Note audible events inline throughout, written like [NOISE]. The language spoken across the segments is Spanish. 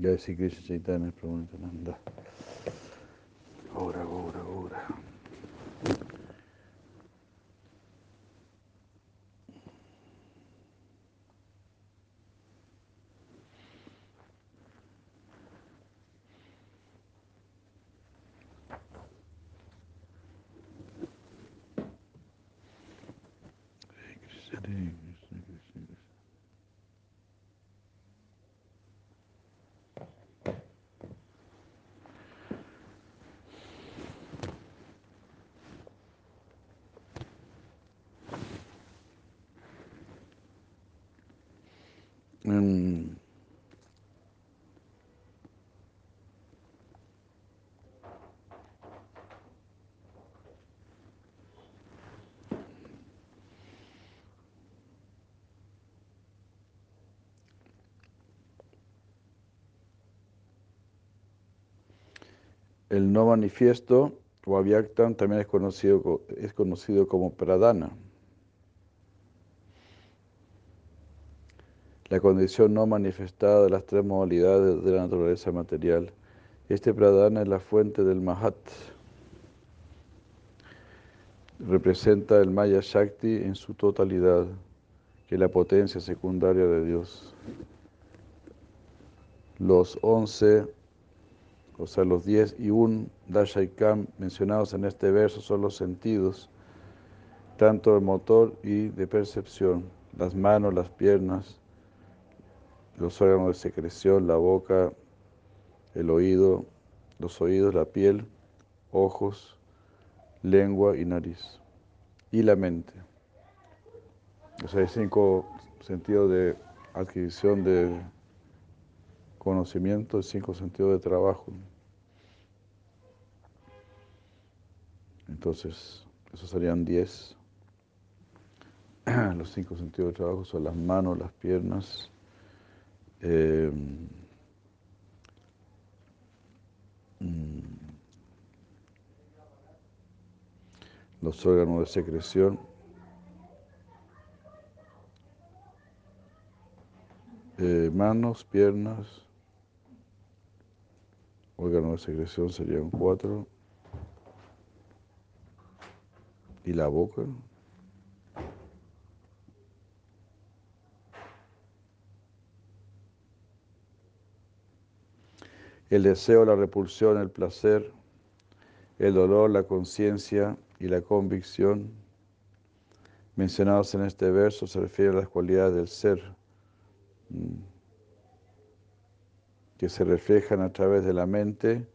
Jai Sri Krishna Chaitanya Prabhu Nityananda. Ora, ora, ora. Hare Krishna, Hare Krishna, Krishna Krishna. Mm. El no manifiesto o avyaktam también es conocido, co- es conocido como pradana. La condición no manifestada de las tres modalidades de la naturaleza material. Este pradana es la fuente del Mahat. Representa el Maya Shakti en su totalidad, que es la potencia secundaria de Dios. Los once, o sea, los diez y un Dashaikam mencionados en este verso son los sentidos, tanto de motor y de percepción, las manos, las piernas, los órganos de secreción, la boca, el oído, los oídos, la piel, ojos, lengua y nariz. Y la mente. O sea, hay cinco sentidos de adquisición de conocimiento, cinco sentidos de trabajo. Entonces, esos serían diez. [CLEARS THROAT] Los cinco sentidos de trabajo son las manos, las piernas, eh, mm, los órganos de secreción, eh, manos, piernas, órganos de secreción serían cuatro, y la boca. El deseo, la repulsión, el placer, el dolor, la conciencia y la convicción mencionados en este verso se refieren a las cualidades del ser mm, que se reflejan a través de la mente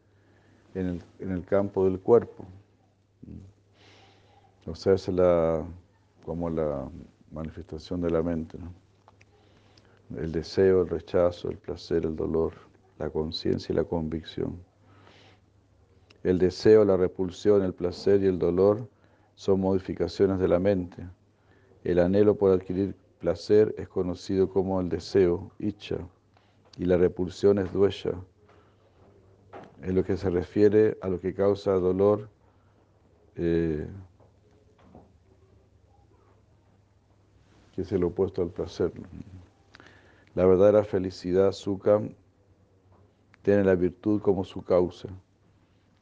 en el, en el campo del cuerpo. O sea, es la, como la manifestación de la mente. El deseo, el rechazo, el placer, el dolor, la conciencia y la convicción. El deseo, la repulsión, el placer y el dolor son modificaciones de la mente. El anhelo por adquirir placer es conocido como el deseo, icha, y la repulsión es duesha. En lo que se refiere a lo que causa dolor, eh, que es el opuesto al placer. La verdadera felicidad, sukha, tiene la virtud como su causa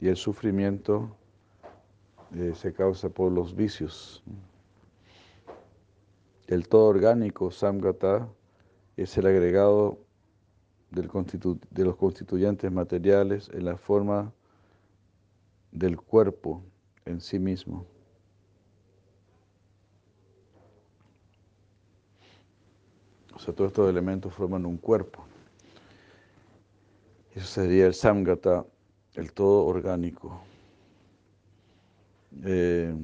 y el sufrimiento eh, se causa por los vicios. El todo orgánico, samgata, es el agregado del de los constituyentes materiales en la forma del cuerpo en sí mismo. O sea, todos estos elementos forman un cuerpo. Eso sería el samgata, el todo orgánico. Eh,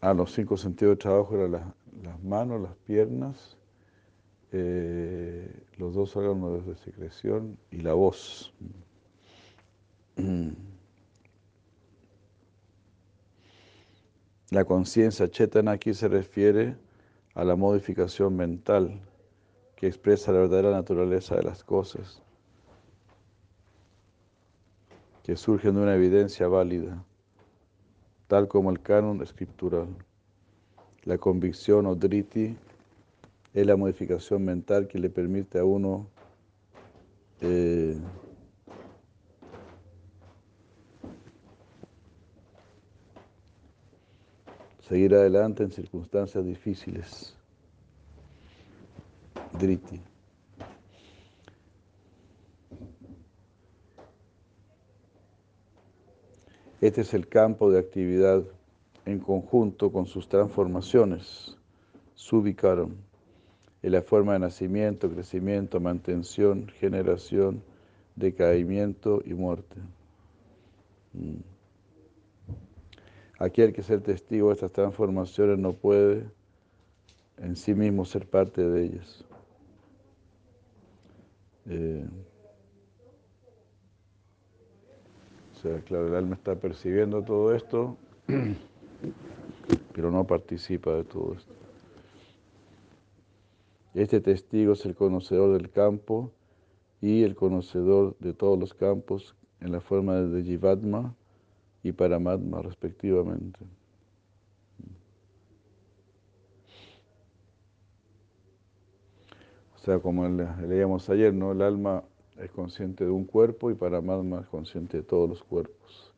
ah, los cinco sentidos de trabajo eran las, las manos, las piernas, eh, los dos órganos de secreción y la voz. [CLEARS THROAT] La conciencia chetana aquí se refiere a la modificación mental que expresa la verdadera naturaleza de las cosas, que surgen de una evidencia válida, tal como el canon escritural. La convicción o driti es la modificación mental que le permite a uno eh, seguir adelante en circunstancias difíciles. Driti. Este es el campo de actividad en conjunto con sus transformaciones, se ubicaron en la forma de nacimiento, crecimiento, mantención, generación, decaimiento y muerte. Mm. Aquel que es el testigo de estas transformaciones no puede en sí mismo ser parte de ellas. Eh, o sea, claro, el alma está percibiendo todo esto, [CLEARS THROAT] pero no participa de todo esto. Este testigo es el conocedor del campo y el conocedor de todos los campos en la forma de Jivatma y Paramatma respectivamente. O sea, como leíamos ayer, ¿no? El alma es consciente de un cuerpo y Paramatma es consciente de todos los cuerpos.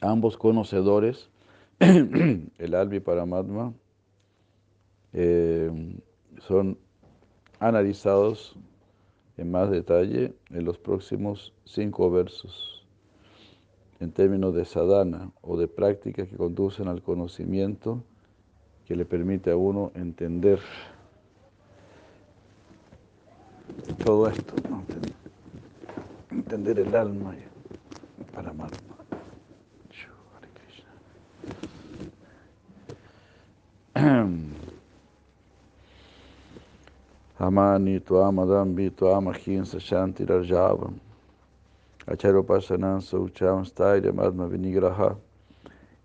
Ambos conocedores, [CLEARS THROAT] el alma y Paramatma, eh, son analizados en más detalle en los próximos cinco versos, en términos de sadhana o de prácticas que conducen al conocimiento que le permite a uno entender todo esto, entender el alma para amar. [CLEARS THROAT] Amani tuam adambi tuam ahimsa shanti rajavam. Acharopasanan saucham stairyam adma vinigraha.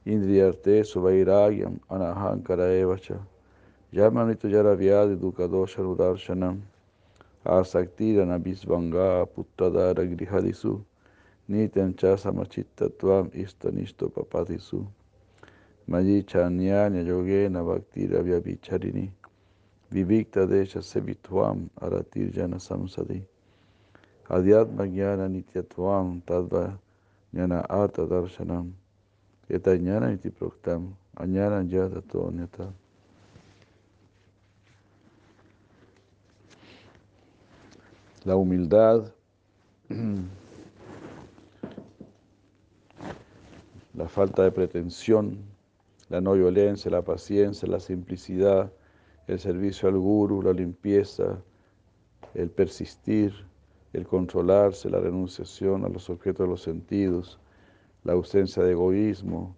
Indriyarte suvairagyam anahankara evacha. Yamani tujara vyadi dukadosha rudarshanam. Asaktirana bisvanga puttadara grihadisu. Nityam cha samachittatuam istanisto papadisu. Mayi chanyanya yogena bhaktira vyavicharini. Vivikta desha sevitvam aratir jana samsadi. Adhyatma jnana nityatvam tadva jnana arta darshanam. Eta jnana niti proktam añana yada tonyata. La humildad, [CLEARS THROAT] la falta de pretensión, la no violencia, la paciencia, la simplicidad, el servicio al guru, la limpieza, el persistir, el controlarse, la renunciación a los objetos de los sentidos, la ausencia de egoísmo,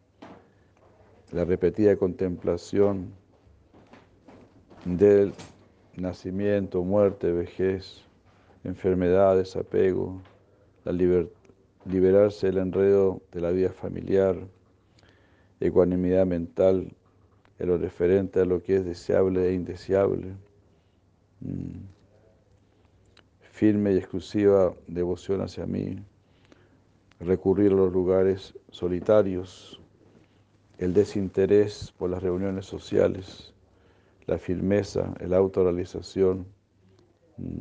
la repetida contemplación del nacimiento, muerte, vejez, enfermedad, desapego, liberarse del enredo de la vida familiar, ecuanimidad mental, en lo referente a lo que es deseable e indeseable. Mm. Firme y exclusiva devoción hacia mí. Recurrir a los lugares solitarios. El desinterés por las reuniones sociales. La firmeza, la autorrealización. Mm.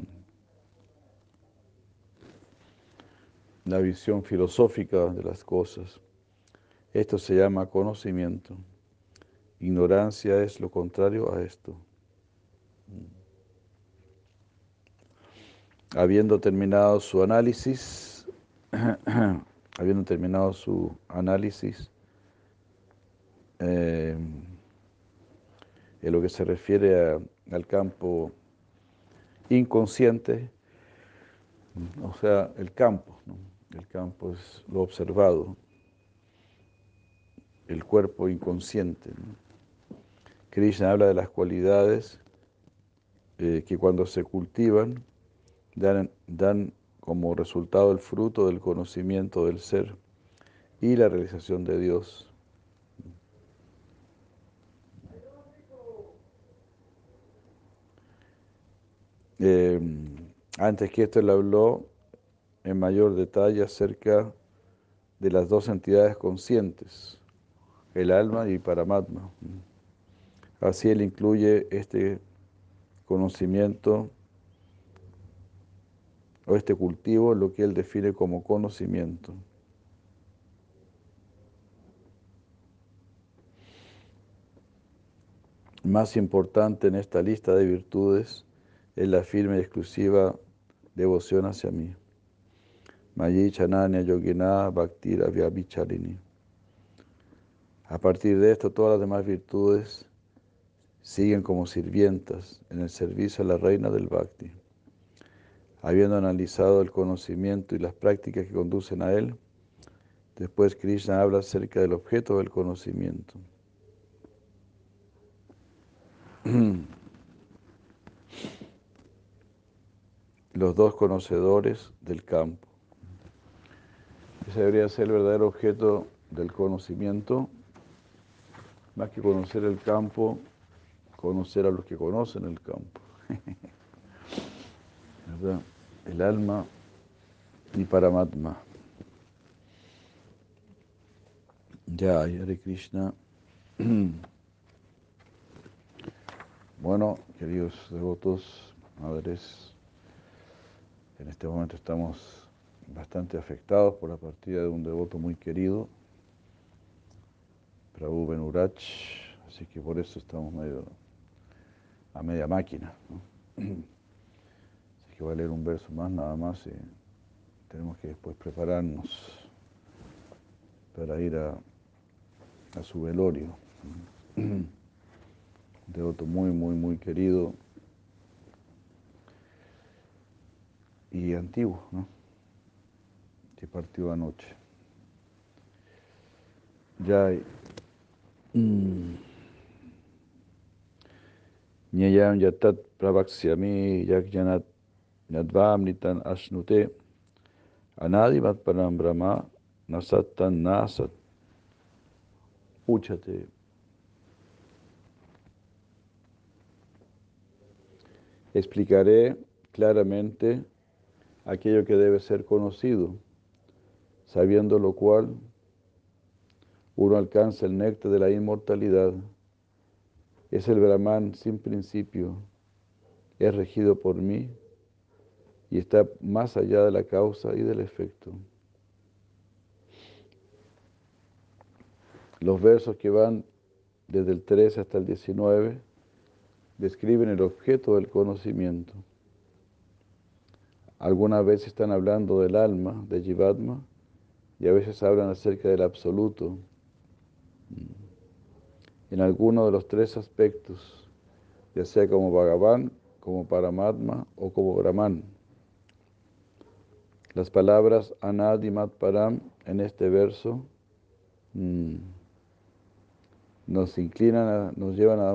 La visión filosófica de las cosas. Esto se llama conocimiento. Ignorancia es lo contrario a esto. Habiendo terminado su análisis, [CLEARS THROAT] habiendo terminado su análisis, eh, en lo que se refiere al campo inconsciente, o sea, el campo, el campo es lo observado, el cuerpo inconsciente. Krishna habla de las cualidades eh, que cuando se cultivan dan, dan como resultado el fruto del conocimiento del ser y la realización de Dios. Eh, antes que esto, él habló en mayor detalle acerca de las dos entidades conscientes, el alma y Paramatma. Así él incluye este conocimiento o este cultivo, lo que él define como conocimiento. Más importante en esta lista de virtudes es la firme y exclusiva devoción hacia mí. Mayi Chananya Yogina Bhaktira. A partir de esto, todas las demás virtudes siguen como sirvientas en el servicio a la reina del Bhakti. Habiendo analizado el conocimiento y las prácticas que conducen a él, después Krishna habla acerca del objeto del conocimiento. [CLEARS THROAT] Los dos conocedores del campo. Ese debería ser el verdadero objeto del conocimiento, más que conocer el campo, conocer a los que conocen el campo. [LAUGHS] El alma y Paramatma. Ya, Hare Krishna. [CLEARS THROAT] Bueno, queridos devotos, madres, en este momento estamos bastante afectados por la partida de un devoto muy querido, Prabhu Benurach, así que por eso estamos medio a media máquina. [CLEARS THROAT] que voy a leer un verso más nada más y tenemos que después prepararnos para ir a, a su velorio devoto muy, muy, muy querido y antiguo, ¿no? que partió anoche. Ya Nyayam yatat pravaxyami yakyanat nitan asnute. Anadimat param brahma nasatan nasat. Uchate. Explicaré claramente aquello que debe ser conocido, sabiendo lo cual uno alcanza el néctar de la inmortalidad. Es el Brahman sin principio, es regido por mí y está más allá de la causa y del efecto. Los versos que van desde el 13 hasta el 19 describen el objeto del conocimiento. Algunas veces están hablando del alma, de Jivatma, y a veces hablan acerca del absoluto. En alguno de los tres aspectos, ya sea como Bhagavan, como Paramatma o como Brahman. Las palabras Anadimat Param en este verso mm, nos inclinan, nos llevan a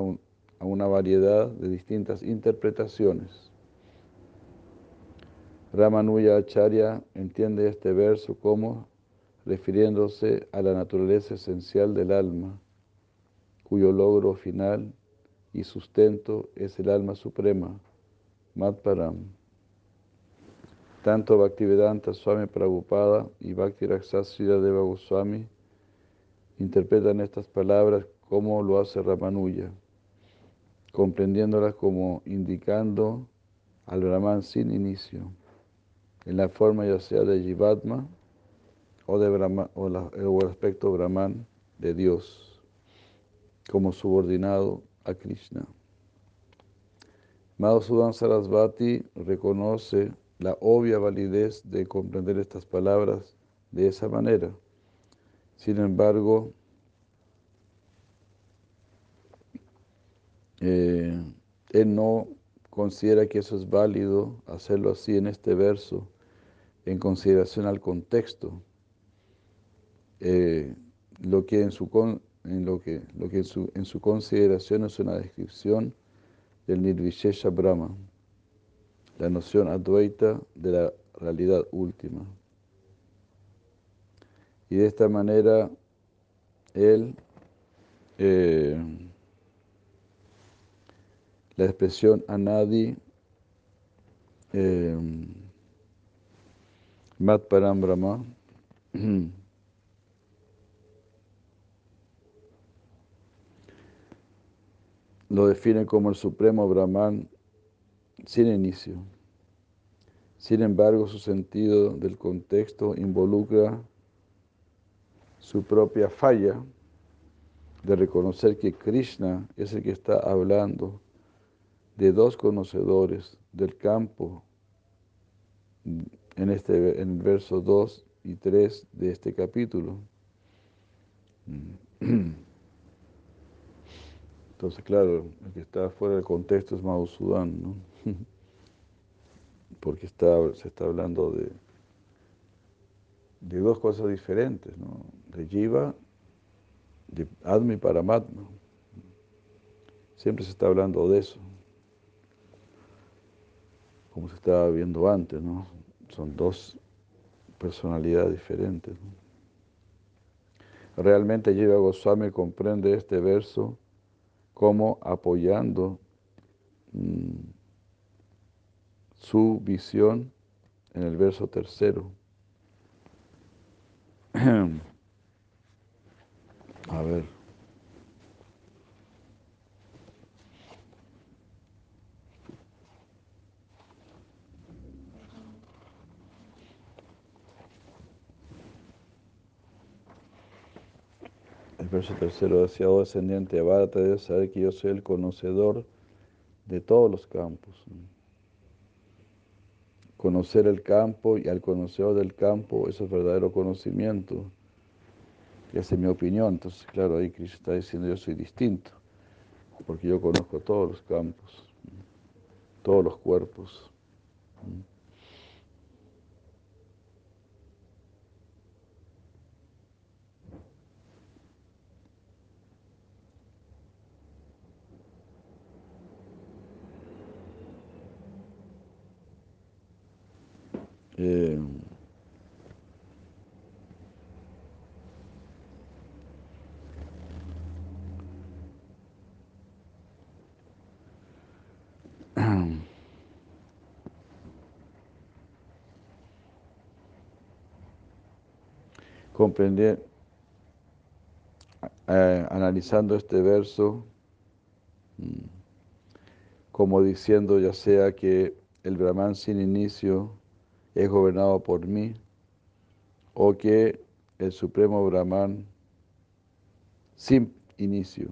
a una variedad de distintas interpretaciones. Ramanuja Acharya entiende este verso como refiriéndose a la naturaleza esencial del alma, cuyo logro final y sustento es el alma suprema, Matparam. Tanto Bhaktivedanta Swami Prabhupada y Bhakti Raksasya Deva Goswami interpretan estas palabras como lo hace Ramanuja comprendiéndolas como indicando al Brahman sin inicio, en la forma ya sea de Jivatma o, de Brahma, o, el aspecto Brahman de Dios, como subordinado a Krishna. Madhusudan Sarasvati reconoce la obvia validez de comprender estas palabras de esa manera. Sin embargo, Eh, él no considera que eso es válido hacerlo así en este verso en consideración al contexto. Eh, lo que, en su, en lo que, lo que en, su, en su consideración es una descripción del Nirvishesha Brahma, la noción advaita de la realidad última. Y de esta manera, él eh, la expresión anadi, eh, mat param brahma, [CLEARS THROAT] lo define como el supremo Brahman sin inicio. Sin embargo, su sentido del contexto involucra su propia falla de reconocer que Krishna es el que está hablando de dos conocedores del campo en, este, en el verso 2 y 3 de este capítulo. [CLEARS THROAT] Entonces, claro, el que está fuera del contexto es Madhusudan, ¿no? [LAUGHS] Porque se está hablando de, de dos cosas diferentes, ¿no? De Jiva, de Admi Paramatma. Siempre se está hablando de eso. Como se estaba viendo antes, ¿no? Son dos personalidades diferentes. Realmente Jiva Goswami comprende este verso como apoyando mm, su visión en el verso tercero. [CLEARS THROAT] A ver. Verso tercero decía, oh descendiente de Bharata, debes saber que yo soy el conocedor de todos los campos. Conocer el campo y al conocedor del campo, eso es verdadero conocimiento. Esa es mi opinión. Entonces, claro, ahí Cristo está diciendo yo soy distinto, porque yo conozco todos los campos, todos los cuerpos. Eh, [CLEARS THROAT] comprender, eh, analizando este verso, mm, como diciendo ya sea que el Brahman sin inicio es gobernado por mí, o que el Supremo Brahman sin inicio.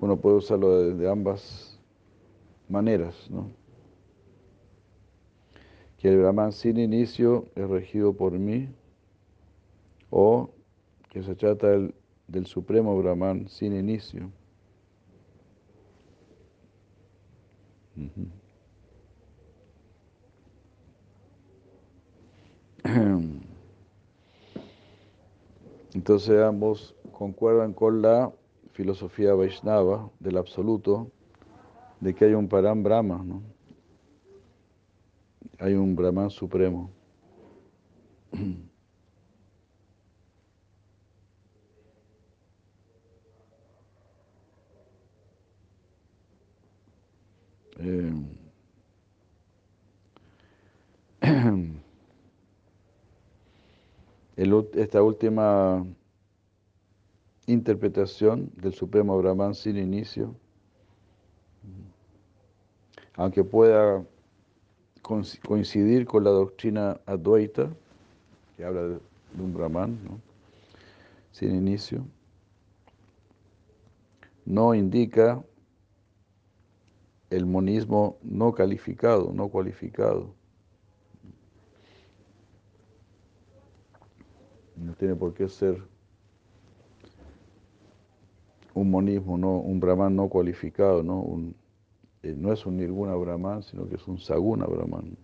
Uno puede usarlo de, ambas maneras, ¿no? Que el Brahman sin inicio es regido por mí, o que se trata del, del Supremo Brahman sin inicio. Entonces ambos concuerdan con la filosofía Vaishnava del absoluto, de que hay un Param Brahma. Hay un Brahman supremo. [CLEARS THROAT] esta última interpretación del Supremo Brahman sin inicio, aunque pueda coincidir con la doctrina Advaita, que habla de, un Brahman sin inicio, no indica el monismo no calificado, no cualificado. No tiene por qué ser un monismo, no, un brahman no cualificado, ¿no? Eh, no es un nirguna brahman, sino que es un saguna brahman.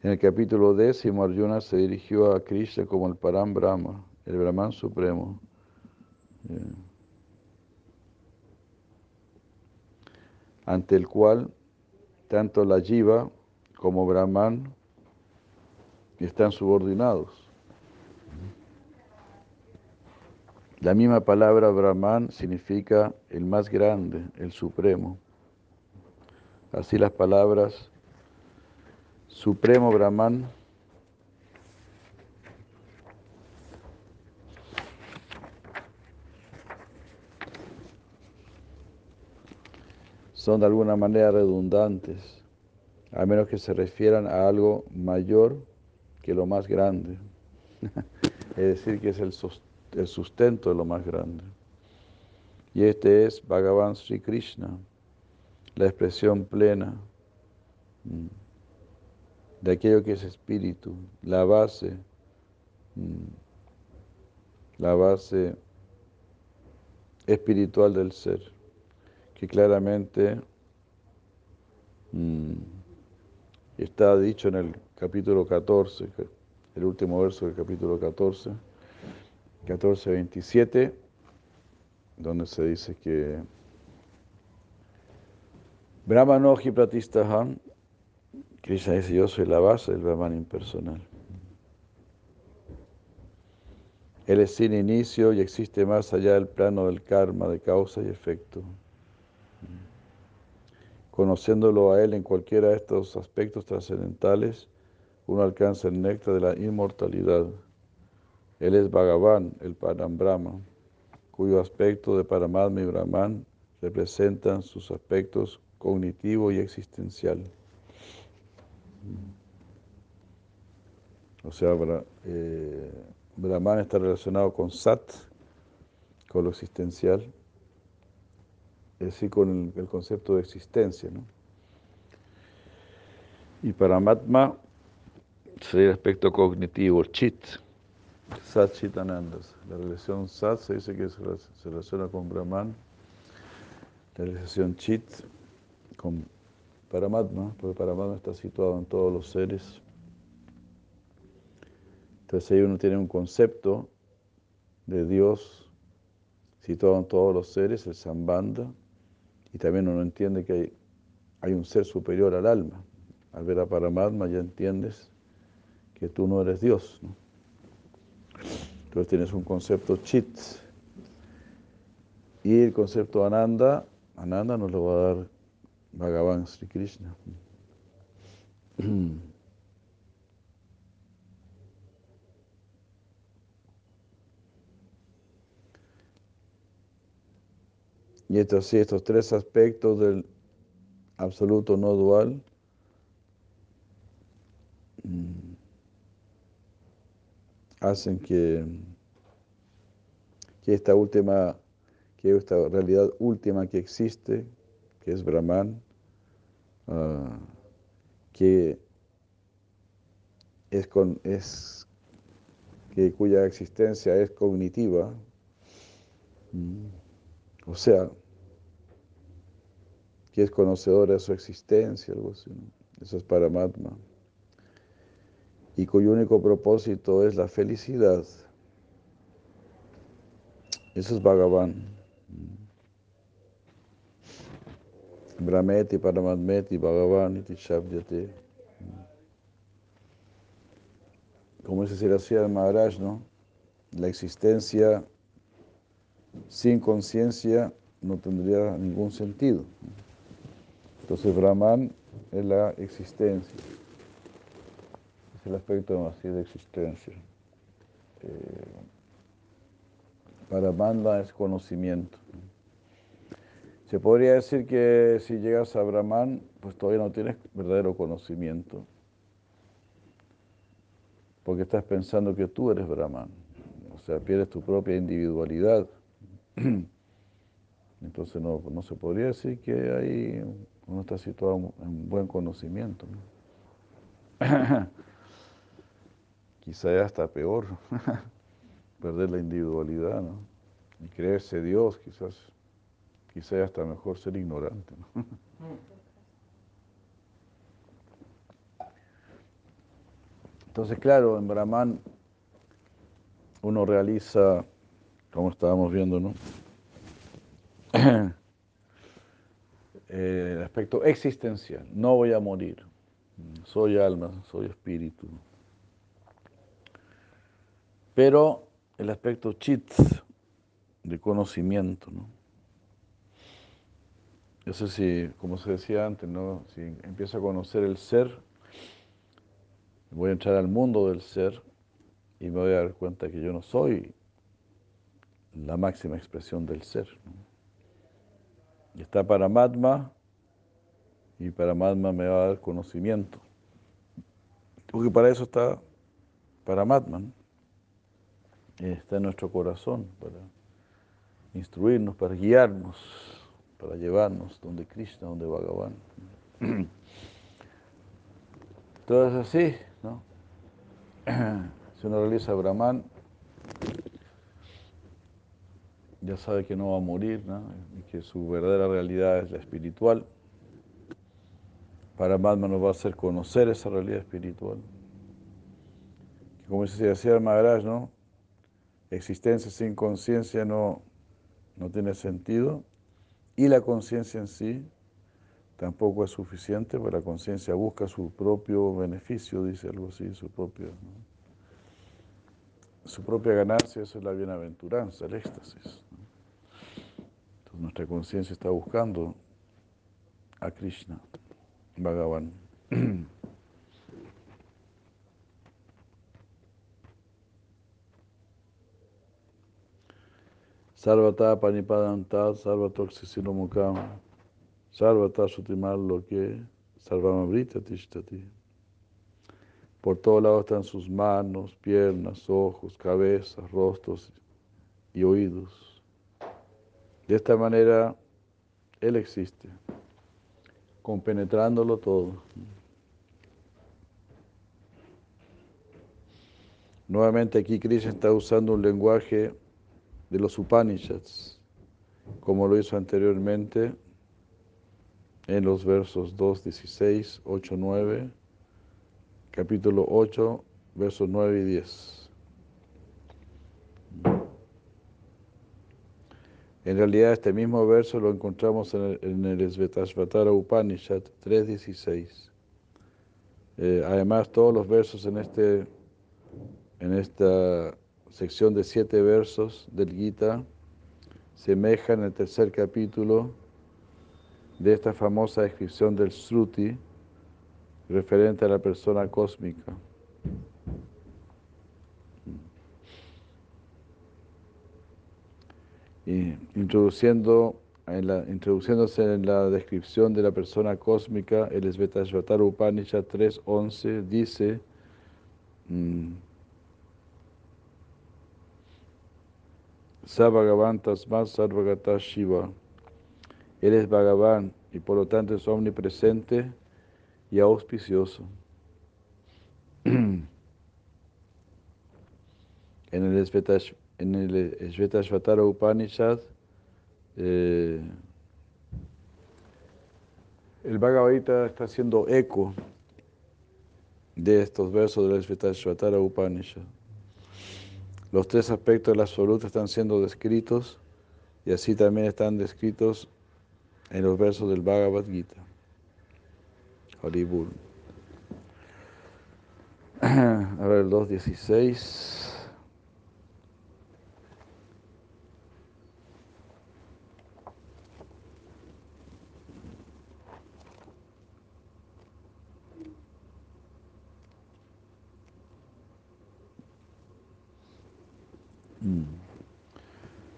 En el capítulo décimo, Arjuna se dirigió a Krishna como el Param Brahma, el Brahman supremo. Eh, ante el cual tanto la Jiva como Brahman están subordinados. La misma palabra Brahman significa el más grande, el supremo. Así las palabras Supremo Brahman, son de alguna manera redundantes, a menos que se refieran a algo mayor que lo más grande. [LAUGHS] es decir, que es el sustento de lo más grande. Y este es Bhagavan Sri Krishna, la expresión plena mm, de aquello que es espíritu, la base, mm, la base espiritual del ser, que claramente mm, está dicho en el capítulo 14, el último verso del capítulo 14, 14, 27 donde se dice que Brahmanoji Pratistaham, Krishna dice, yo soy la base del Brahman impersonal. Él es sin inicio y existe más allá del plano del karma, de causa y efecto. Conociéndolo a Él en cualquiera de estos aspectos trascendentales, uno alcanza el néctar de la inmortalidad. Él es Bhagavan, el Parambrahma cuyo aspecto de Paramatma y Brahman representan sus aspectos cognitivo y existencial. O sea, eh, Brahman está relacionado con Sat, con lo existencial, es con el, concepto de existencia. ¿no? Y Paramatma sería el aspecto cognitivo, Chit. Sat Chitanandas. La relación Sat se dice que se relaciona con Brahman. La relación Chit con Paramatma, porque Paramatma está situado en todos los seres. Entonces ahí uno tiene un concepto de Dios situado en todos los seres, el Sambanda, y también uno entiende que hay, un ser superior al alma. Al ver a Paramatma ya entiendes que tú no eres Dios. Entonces tienes un concepto chit. Y el concepto ananda, ananda nos lo va a dar Bhagavan Sri Krishna. [CLEARS THROAT] Y estos, sí, estos tres aspectos del absoluto no dual mm, hacen que, que esta última, que esta realidad última que existe, que es Brahman, ah, que es, con, es que cuya existencia es cognitiva, mm, o sea, que es conocedora de su existencia, algo así, eso es Paramatma y cuyo único propósito es la felicidad. Eso es Bhagavan. Brahmeti, Paramatmeti, Bhagavan, Iti Shabdyate. Como dice Siracía Maharaj, ¿no? La existencia sin conciencia no tendría ningún sentido. Entonces Brahman es la existencia el aspecto así de existencia. Eh, para Manda es conocimiento. Se podría decir que si llegas a Brahman, pues todavía no tienes verdadero conocimiento. Porque estás pensando que tú eres Brahman. O sea, pierdes tu propia individualidad. [CLEARS THROAT] Entonces no, no se podría decir que ahí uno está situado en buen conocimiento. [LAUGHS] quizá ya está peor, [LAUGHS] perder la individualidad, ¿no? Y creerse Dios, quizás, quizá ya está mejor ser ignorante, ¿no? [LAUGHS] Entonces, claro, en Brahman uno realiza, como estábamos viendo, ¿no? [CLEARS THROAT] el aspecto existencial, no voy a morir, soy alma, soy espíritu. Pero el aspecto chit, de conocimiento, ¿no? Eso sí, como se decía antes, ¿no? Si empieza a conocer el ser, Voy a entrar al mundo del ser y me voy a dar cuenta que yo no soy la máxima expresión del ser. Está Paramatma y Paramatma me va a dar conocimiento. Porque para eso está Paramatma. Está en nuestro corazón para instruirnos, para guiarnos, para llevarnos donde Krishna, donde Bhagavan. Todo es así, ¿no? [CLEARS THROAT] Si uno realiza Brahman, ya sabe que no va a morir, y que su verdadera realidad es la espiritual. Paramatma nos va a hacer conocer esa realidad espiritual. Como decía el Maharaj, ¿no? Existencia sin conciencia no, no tiene sentido y la conciencia en sí tampoco es suficiente, porque la conciencia busca su propio beneficio, dice algo así, su propio su propia ganancia, eso es la bienaventuranza, el éxtasis. Entonces nuestra conciencia está buscando a Krishna, Bhagavan. [CLEARS THROAT] Sarvata panipadantat, sarvatoxisinomukam, sarvata sutimal loke, sarvamabrita tishtati. Por todos lados están sus manos, piernas, ojos, cabezas, rostros y oídos. De esta manera, Él existe, compenetrándolo todo. Nuevamente aquí Krishna está usando un lenguaje de los Upanishads, como lo hizo anteriormente en los versos 2, 16, 8, 9 capítulo 8, versos 9 y 10. En realidad este mismo verso lo encontramos en el, en Svetashvatara Upanishad 3.16. Eh, además, todos los versos en, este, en esta sección de siete versos del Gita semejan el tercer capítulo de esta famosa descripción del Sruti, referente a la persona cósmica. Y introduciendo en la, introduciéndose en la descripción de la persona cósmica, el Svetashvatara Upanishad 3.11 dice Sabhagavan Tasmat Sarvagata Shiva. Él es Bhagavan y por lo tanto es omnipresente y auspicioso. [CLEARS THROAT] en el Svetash, en el Upanishad, eh, el Bhagavad Gita está haciendo eco de estos versos del Svetashvatara Upanishad. Los tres aspectos del absoluto están siendo descritos y así también están descritos en los versos del Bhagavad Gita. Haribur. [CLEARS THROAT] A ver, el 2.16.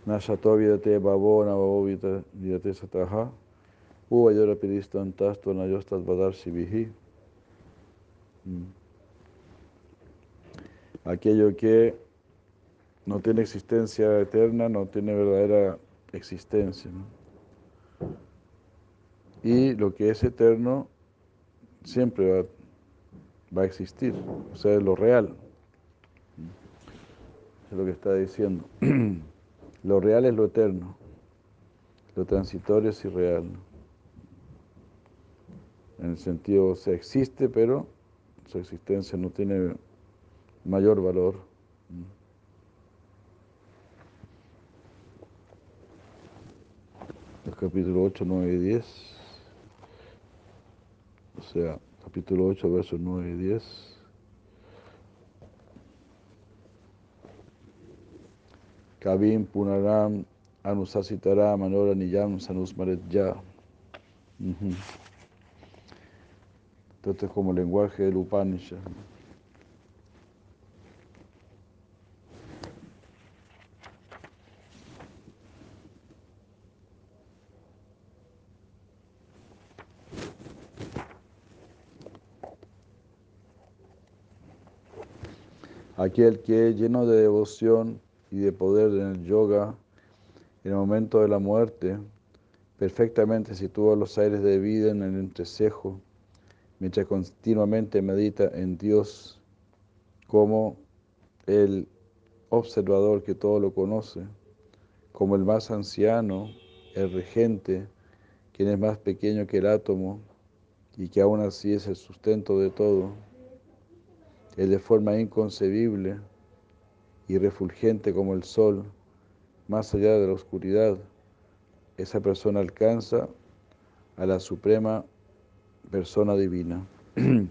Nashato vidate babo na babo sataha. Vadar sivihi. Mm. Aquello que no tiene existencia eterna, no tiene verdadera existencia. Y lo que es eterno siempre va, va, a existir, o sea, es lo real. Es lo que está diciendo. [CLEARS THROAT] lo real es lo eterno, lo transitorio es irreal en el sentido, se existe, pero su existencia no tiene mayor valor. El capítulo 8, 9 y 10, o sea, capítulo 8, versos 9 y 10. Kavim Punaram Anusasitaram Manora Niyam Sanusmaret Ya. Todo esto es como el lenguaje del Upanishad. Aquel que lleno de devoción y de poder en el yoga, en el momento de la muerte, perfectamente sitúa los aires de vida en el entrecejo mientras continuamente medita en Dios como el observador que todo lo conoce, como el más anciano, el regente, quien es más pequeño que el átomo y que aún así es el sustento de todo, el de forma inconcebible y refulgente como el sol, más allá de la oscuridad, esa persona alcanza a la suprema persona divina. [CLEARS THROAT]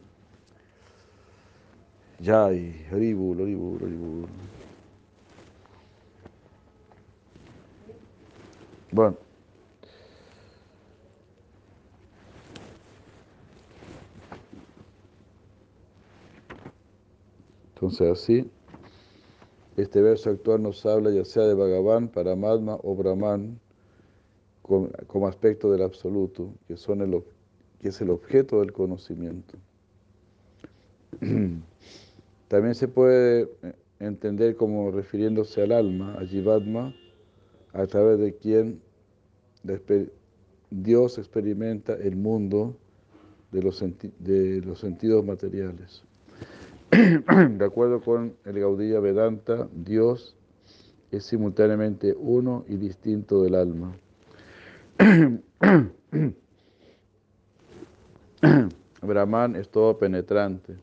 Yay, Haribul, Haribul, Haribul. Bueno. Entonces así, este verso actual nos habla ya sea de Bhagavan, Paramatma o Brahman, como, aspecto del absoluto, que, son el, que es el objeto del conocimiento. [CLEARS THROAT] También se puede eh, entender como refiriéndose al alma, a Jivatma, a través de quien Dios experimenta el mundo de los, de los sentidos materiales. [CLEARS THROAT] De acuerdo con el Gaudilla Vedanta, Dios es simultáneamente uno y distinto del alma. [CLEARS THROAT] [CLEARS THROAT] Brahman es todo penetrante.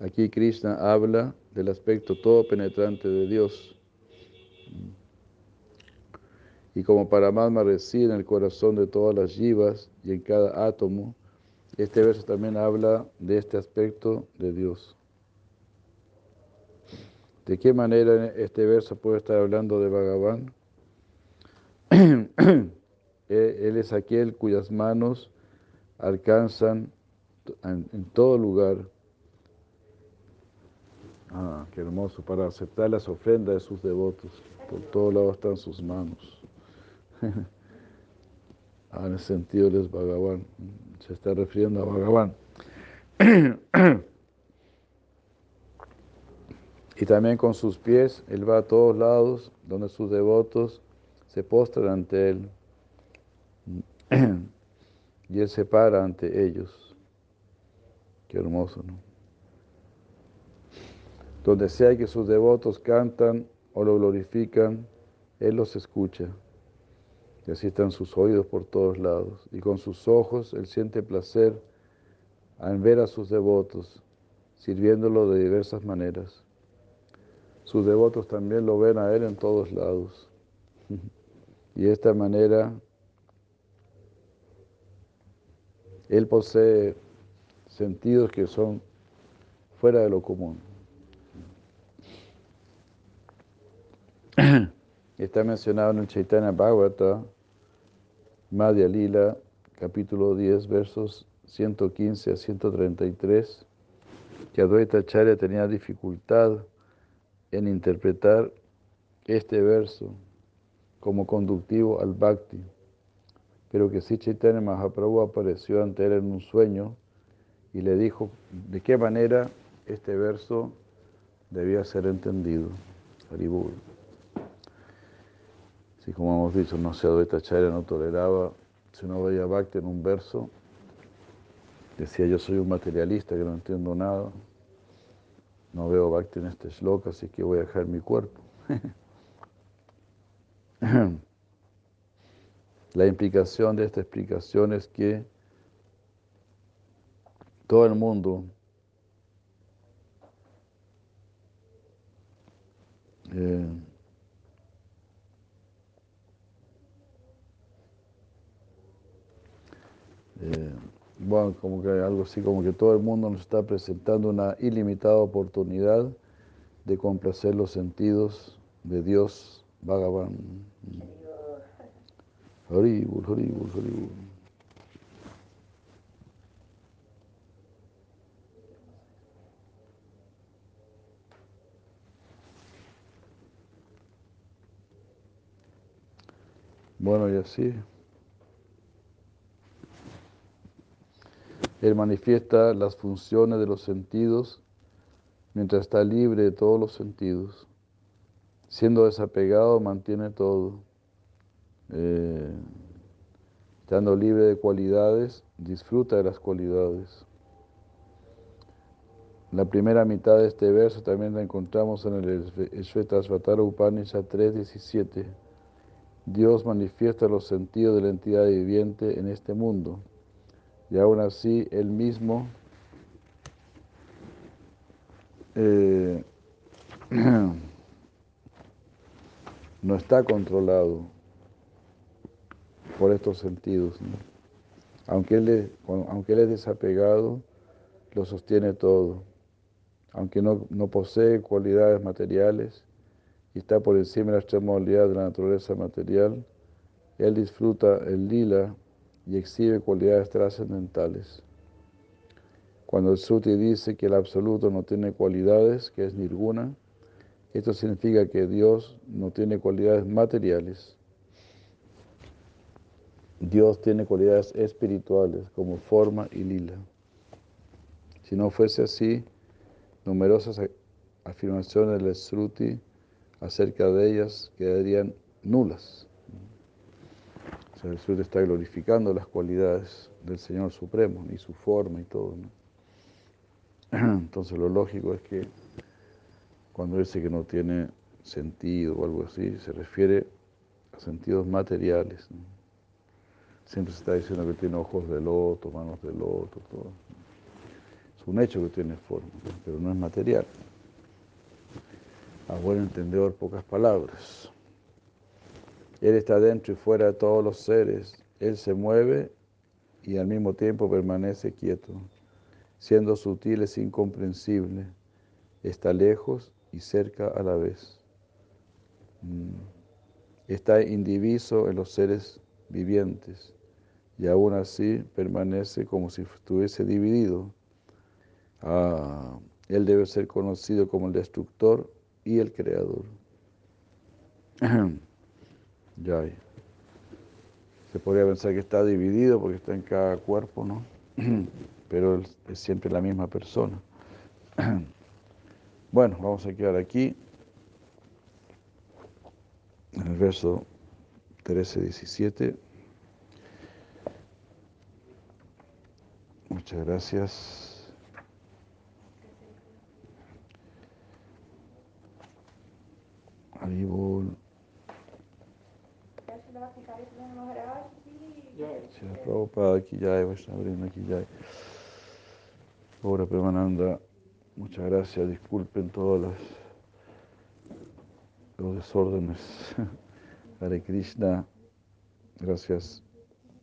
Aquí Krishna habla del aspecto todo penetrante de Dios. Y como Paramatma reside en el corazón de todas las yivas y en cada átomo, este verso también habla de este aspecto de Dios. ¿De qué manera este verso puede estar hablando de Bhagavan? [CLEARS THROAT] Él es aquel cuyas manos alcanzan en todo lugar. Ah, qué hermoso, para aceptar las ofrendas de sus devotos. Por todos lados están sus manos. [LAUGHS] ah, en ese sentido él es Bhagavan. Se está refiriendo a Bhagavan. [CLEARS THROAT] Y también con sus pies, Él va a todos lados donde sus devotos se postran ante Él. [CLEARS THROAT] Y Él se para ante ellos. Qué hermoso, ¿no? Donde sea que sus devotos cantan o lo glorifican, Él los escucha. Y así están sus oídos por todos lados. Y con sus ojos Él siente placer al ver a sus devotos, sirviéndolo de diversas maneras. Sus devotos también lo ven a Él en todos lados. [LAUGHS] Y de esta manera, Él posee sentidos que son fuera de lo común. [CLEARS THROAT] Está mencionado en el Chaitanya Bhagavata, Madhya Lila, capítulo 10, versos 115 a 133, que Advaita Acharya tenía dificultad en interpretar este verso como conductivo al bhakti, pero que si Chaitanya Mahaprabhu apareció ante él en un sueño y le dijo de qué manera este verso debía ser entendido. Haribur. Así como hemos dicho, no Advaita Acharya no toleraba, si no veía bhakti en un verso, decía yo soy un materialista que no entiendo nada. No veo Bhakti en este shloka, así que voy a dejar mi cuerpo. [CLEARS THROAT] [CLEARS THROAT] La implicación de esta explicación es que todo el mundo eh, eh, bueno, como que algo así, como que todo el mundo nos está presentando una ilimitada oportunidad de complacer los sentidos de Dios, Bhagavan. Haribul, Haribul, Haribul. Bueno, y así. Él manifiesta las funciones de los sentidos mientras está libre de todos los sentidos. Siendo desapegado, mantiene todo. Eh, estando libre de cualidades, disfruta de las cualidades. La primera mitad de este verso también la encontramos en el Shvetasvatara Upanishad 3.17. Dios manifiesta los sentidos de la entidad viviente en este mundo y aún así Él mismo eh, [CLEARS THROAT] no está controlado por estos sentidos. Aunque, él es, aunque Él es desapegado, lo sostiene todo. Aunque no, no posee cualidades materiales y está por encima de la extremidad de la naturaleza material, Él disfruta el lila y exhibe cualidades trascendentales. Cuando el Suti dice que el absoluto no tiene cualidades, que es ninguna, esto significa que Dios no tiene cualidades materiales. Dios tiene cualidades espirituales como forma y lila. Si no fuese así, numerosas afirmaciones del Sruti acerca de ellas quedarían nulas. O el Sruti está glorificando las cualidades del Señor Supremo y su forma y todo. [CLEARS THROAT] Entonces lo lógico es que cuando dice que no tiene sentido o algo así, se refiere a sentidos materiales. Siempre se está diciendo que tiene ojos de loto, manos de loto, todo. Es un hecho que tiene forma, pero no es material. A buen entendedor, pocas palabras. Él está dentro y fuera de todos los seres. Él se mueve y al mismo tiempo permanece quieto. Siendo sutil es incomprensible. Está lejos y cerca a la vez. Mm. Está indiviso en los seres vivientes y aún así permanece como si estuviese dividido. Ah, él debe ser conocido como el destructor y el creador. [CLEARS THROAT] ya. Se podría pensar que está dividido porque está en cada cuerpo, ¿no? [CLEARS THROAT] Pero es siempre la misma persona. [CLEARS THROAT] Bueno, vamos a quedar aquí en el verso 13, 17. Muchas gracias. Haribol. Prabhupada, aquí ya hay. Ahora, Premananda. Muchas gracias, disculpen todos los desórdenes. [LAUGHS] Hare Krishna, gracias